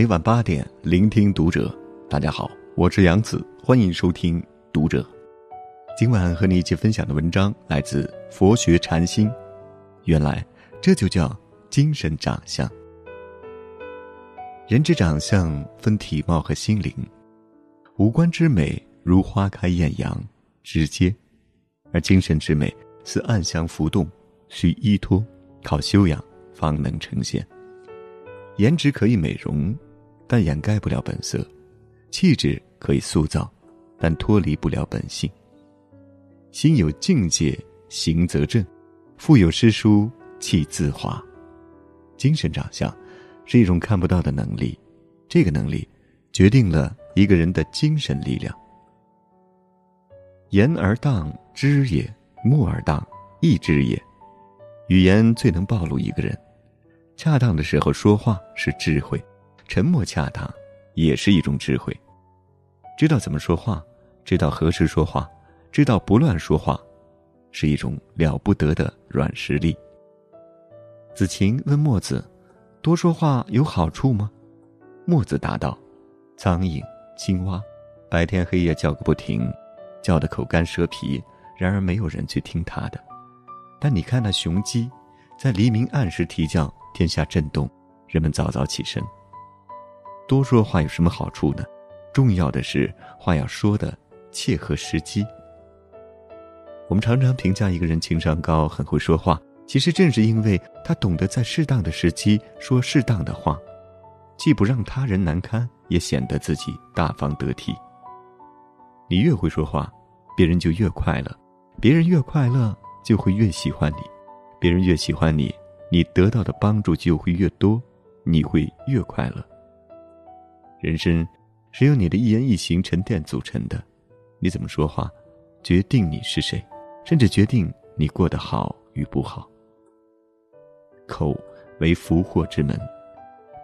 每晚八点，聆听读者。大家好，我是杨子，欢迎收听读者。今晚和你一起分享的文章来自佛学禅心。原来，这就叫精神长相。人之长相分体貌和心灵，五官之美如花开艳阳，直接；而精神之美似暗香浮动，需依托，靠修养方能呈现。颜值可以美容，但掩盖不了本色；气质可以塑造，但脱离不了本性。心有境界，行则正；腹有诗书，气自华。精神长相是一种看不到的能力，这个能力决定了一个人的精神力量。言而当知也，默而当意知也。语言最能暴露一个人。恰当的时候说话是智慧，沉默恰当也是一种智慧。知道怎么说话，知道何时说话，知道不乱说话，是一种了不得的软实力。子晴问墨子：“多说话有好处吗？”墨子答道：“苍蝇、青蛙，白天黑夜叫个不停，叫得口干舌皮，然而没有人去听他的。但你看那雄鸡，在黎明按时啼叫。”天下震动，人们早早起身。多说话有什么好处呢？重要的是话要说的切合时机。我们常常评价一个人情商高、很会说话，其实正是因为他懂得在适当的时机说适当的话，既不让他人难堪，也显得自己大方得体。你越会说话，别人就越快乐；别人越快乐，就会越喜欢你；别人越喜欢你。你得到的帮助就会越多，你会越快乐。人生是由你的一言一行沉淀组成的，你怎么说话，决定你是谁，甚至决定你过得好与不好。口为福祸之门，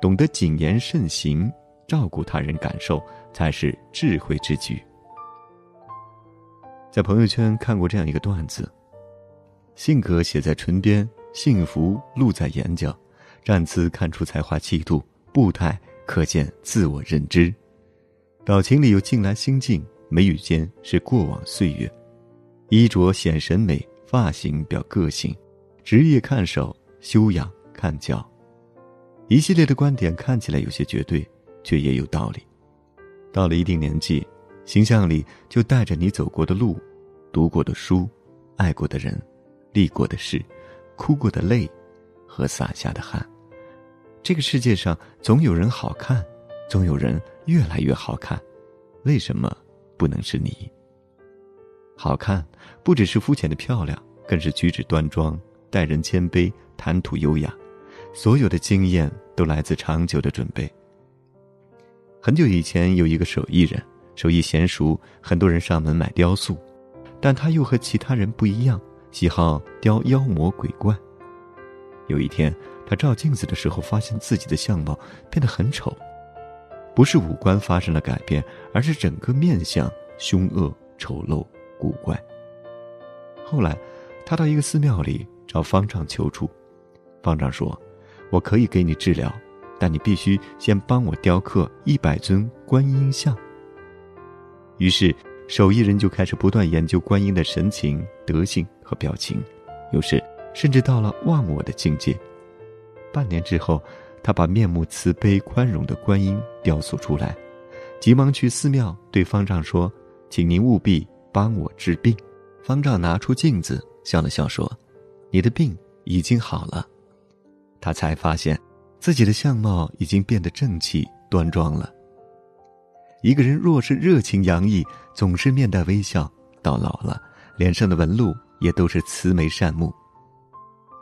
懂得谨言慎行，照顾他人感受，才是智慧之举。在朋友圈看过这样一个段子：性格写在唇边。幸福露在眼角，站姿看出才华气度，步态可见自我认知，表情里有近来心境，眉宇间是过往岁月，衣着显审美，发型表个性，职业看手，修养看教，一系列的观点看起来有些绝对，却也有道理。到了一定年纪，形象里就带着你走过的路，读过的书，爱过的人，历过的事。哭过的泪，和洒下的汗。这个世界上总有人好看，总有人越来越好看。为什么不能是你？好看不只是肤浅的漂亮，更是举止端庄、待人谦卑、谈吐优雅。所有的经验都来自长久的准备。很久以前，有一个手艺人，手艺娴熟，很多人上门买雕塑，但他又和其他人不一样。喜好雕妖魔鬼怪。有一天，他照镜子的时候，发现自己的相貌变得很丑，不是五官发生了改变，而是整个面相凶恶、丑陋、古怪。后来，他到一个寺庙里找方丈求助，方丈说：“我可以给你治疗，但你必须先帮我雕刻一百尊观音像。”于是。手艺人就开始不断研究观音的神情、德性和表情，有时甚至到了忘我的境界。半年之后，他把面目慈悲、宽容的观音雕塑出来，急忙去寺庙对方丈说：“请您务必帮我治病。”方丈拿出镜子，笑了笑说：“你的病已经好了。”他才发现，自己的相貌已经变得正气端庄了。一个人若是热情洋溢，总是面带微笑，到老了，脸上的纹路也都是慈眉善目。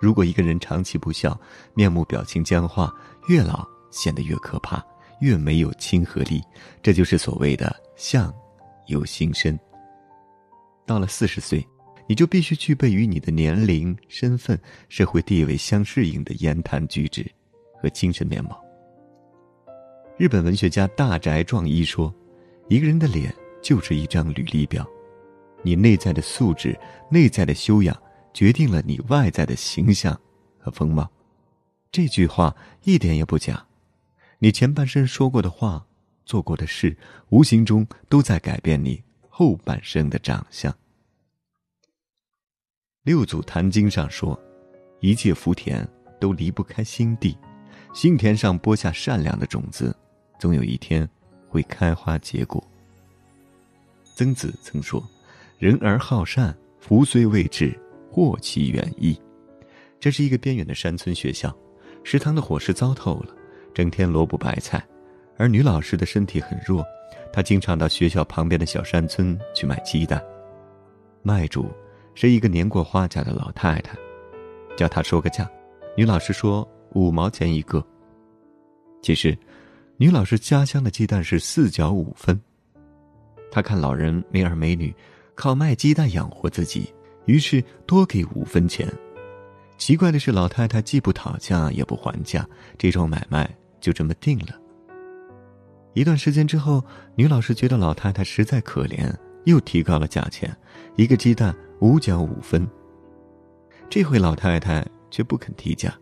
如果一个人长期不笑，面目表情僵化，越老显得越可怕，越没有亲和力。这就是所谓的“相由心生”。到了四十岁，你就必须具备与你的年龄、身份、社会地位相适应的言谈举止和精神面貌。日本文学家大宅壮一说：“一个人的脸就是一张履历表，你内在的素质、内在的修养，决定了你外在的形象和风貌。”这句话一点也不假。你前半生说过的话、做过的事，无形中都在改变你后半生的长相。六祖坛经上说：“一切福田都离不开心地，心田上播下善良的种子，总有一天会开花结果。”曾子曾说：“人而好善，福虽未至，祸其远矣。”这是一个边远的山村学校，食堂的伙食糟透了，整天萝卜白菜，而女老师的身体很弱，她经常到学校旁边的小山村去买鸡蛋，卖主。是一个年过花甲的老太太，叫她说个价，女老师说五毛钱一个。其实，女老师家乡的鸡蛋是四角五分。她看老人没儿没女，靠卖鸡蛋养活自己，于是多给五分钱。奇怪的是，老太太既不讨价也不还价，这桩买卖就这么定了。一段时间之后，女老师觉得老太太实在可怜，又提高了价钱，一个鸡蛋。五角五分。这回老太太却不肯提价，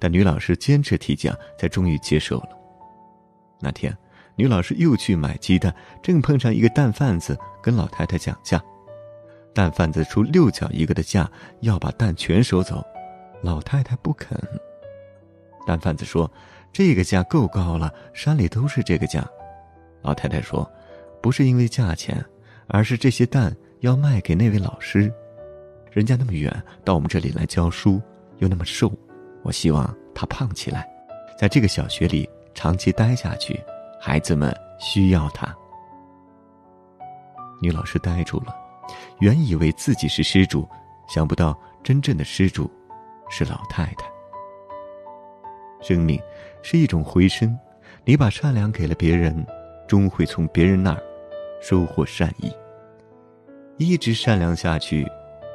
但女老师坚持提价，才终于接受了。那天，女老师又去买鸡蛋，正碰上一个蛋贩子跟老太太讲价，蛋贩子出六角一个的价，要把蛋全收走，老太太不肯。蛋贩子说：“这个价够高了，山里都是这个价。”老太太说：“不是因为价钱，而是这些蛋。”要卖给那位老师，人家那么远到我们这里来教书，又那么瘦，我希望他胖起来，在这个小学里长期待下去，孩子们需要他。女老师呆住了，原以为自己是施主，想不到真正的施主是老太太。生命是一种回声，你把善良给了别人，终会从别人那儿收获善意。一直善良下去，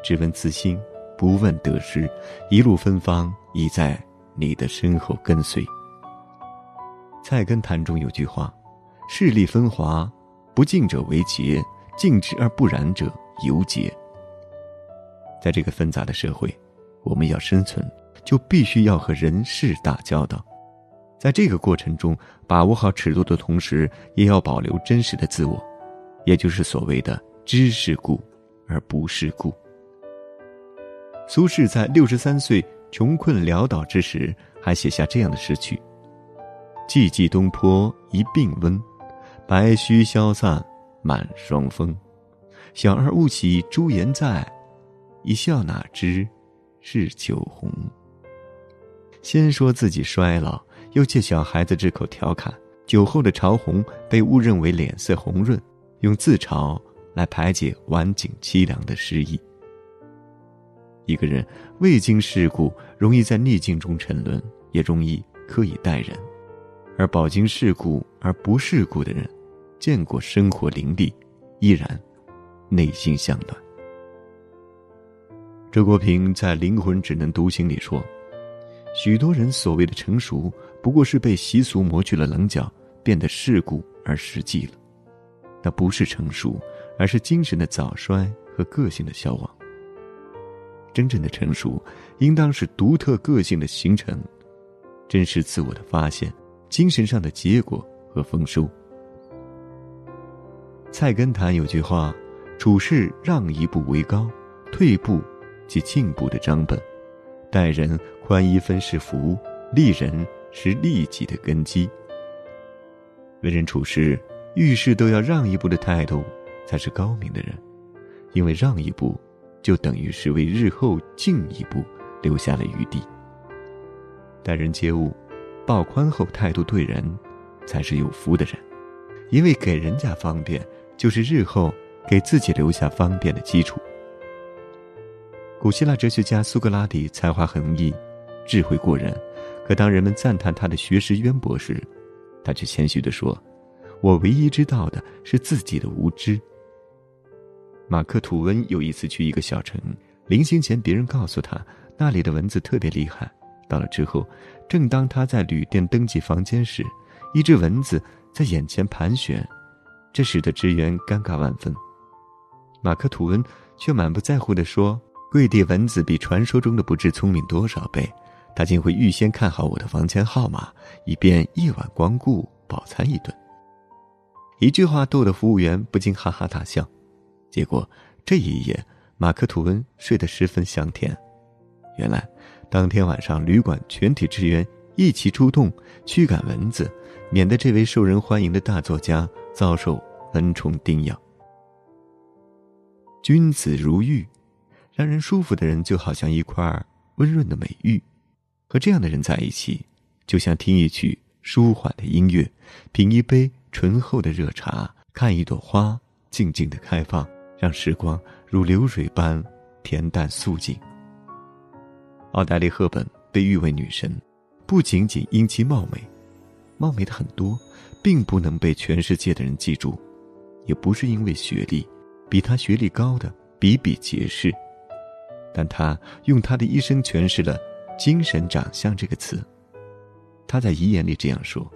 只问自心，不问得失，一路芬芳已在你的身后跟随。菜根谭中有句话：“势力分华，不敬者为节，敬之而不染者尤节。”在这个纷杂的社会，我们要生存，就必须要和人事打交道。在这个过程中，把握好尺度的同时，也要保留真实的自我，也就是所谓的。知是故，而不是故。苏轼在六十三岁穷困潦倒之时，还写下这样的诗句：“寂寂东坡一病温，白须消散满霜风。小儿误起朱颜在，一笑哪知是酒红。”先说自己衰老，又借小孩子之口调侃酒后的潮红被误认为脸色红润，用自嘲。来排解晚景凄凉的失意。一个人未经世故，容易在逆境中沉沦，也容易苛以待人；而饱经世故而不世故的人，见过生活凌厉，依然内心向暖。周国平在《灵魂只能独行》里说：“许多人所谓的成熟，不过是被习俗磨去了棱角，变得世故而实际了。那不是成熟。”而是精神的早衰和个性的消亡。真正的成熟，应当是独特个性的形成，真实自我的发现，精神上的结果和丰收。菜根谭有句话：“处事让一步为高，退步即进步的章本；待人宽一分是福，利人是利己的根基。”为人处事，遇事都要让一步的态度。才是高明的人，因为让一步，就等于是为日后进一步留下了余地。待人接物，抱宽厚态度对人，才是有福的人，因为给人家方便，就是日后给自己留下方便的基础。古希腊哲学家苏格拉底才华横溢，智慧过人，可当人们赞叹他的学识渊博时，他却谦虚地说：“我唯一知道的是自己的无知。”马克·吐温有一次去一个小城，临行前，别人告诉他那里的蚊子特别厉害。到了之后，正当他在旅店登记房间时，一只蚊子在眼前盘旋，这使得职员尴尬万分。马克·吐温却满不在乎地说：“跪地蚊子比传说中的不知聪明多少倍，他竟会预先看好我的房间号码，以便夜晚光顾饱餐一顿。一句话逗得服务员不禁哈哈大笑。结果这一夜，马克吐温睡得十分香甜。原来，当天晚上旅馆全体职员一起出动驱赶蚊子，免得这位受人欢迎的大作家遭受蚊虫叮咬。君子如玉，让人舒服的人就好像一块温润的美玉。和这样的人在一起，就像听一曲舒缓的音乐，品一杯醇厚的热茶，看一朵花静静的开放，让时光如流水般恬淡素净。奥黛丽·赫本被誉为女神，不仅仅因其貌美，貌美的很多，并不能被全世界的人记住，也不是因为学历，比他学历高的比比皆是，但他用他的一生诠释了。精神长相这个词，他在遗言里这样说：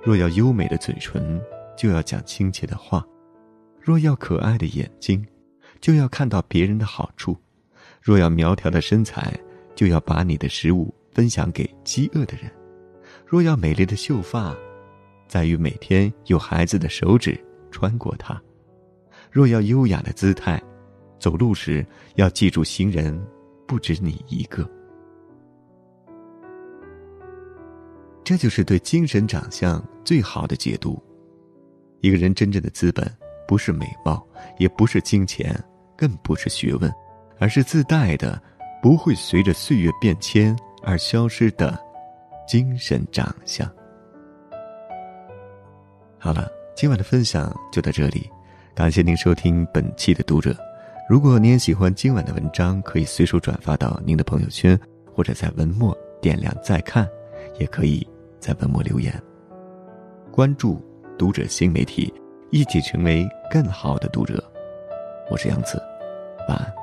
若要优美的嘴唇，就要讲亲切的话；若要可爱的眼睛，就要看到别人的好处；若要苗条的身材，就要把你的食物分享给饥饿的人；若要美丽的秀发，在于每天有孩子的手指穿过它；若要优雅的姿态，走路时要记住行人不止你一个。这就是对精神长相最好的解读。一个人真正的资本，不是美貌，也不是金钱，更不是学问，而是自带的，不会随着岁月变迁而消失的精神长相。好了，今晚的分享就到这里，感谢您收听本期的读者。如果您也喜欢今晚的文章，可以随手转发到您的朋友圈，或者在文末点亮再看，也可以。在文末留言，关注读者新媒体，一起成为更好的读者。我是杨子，晚安。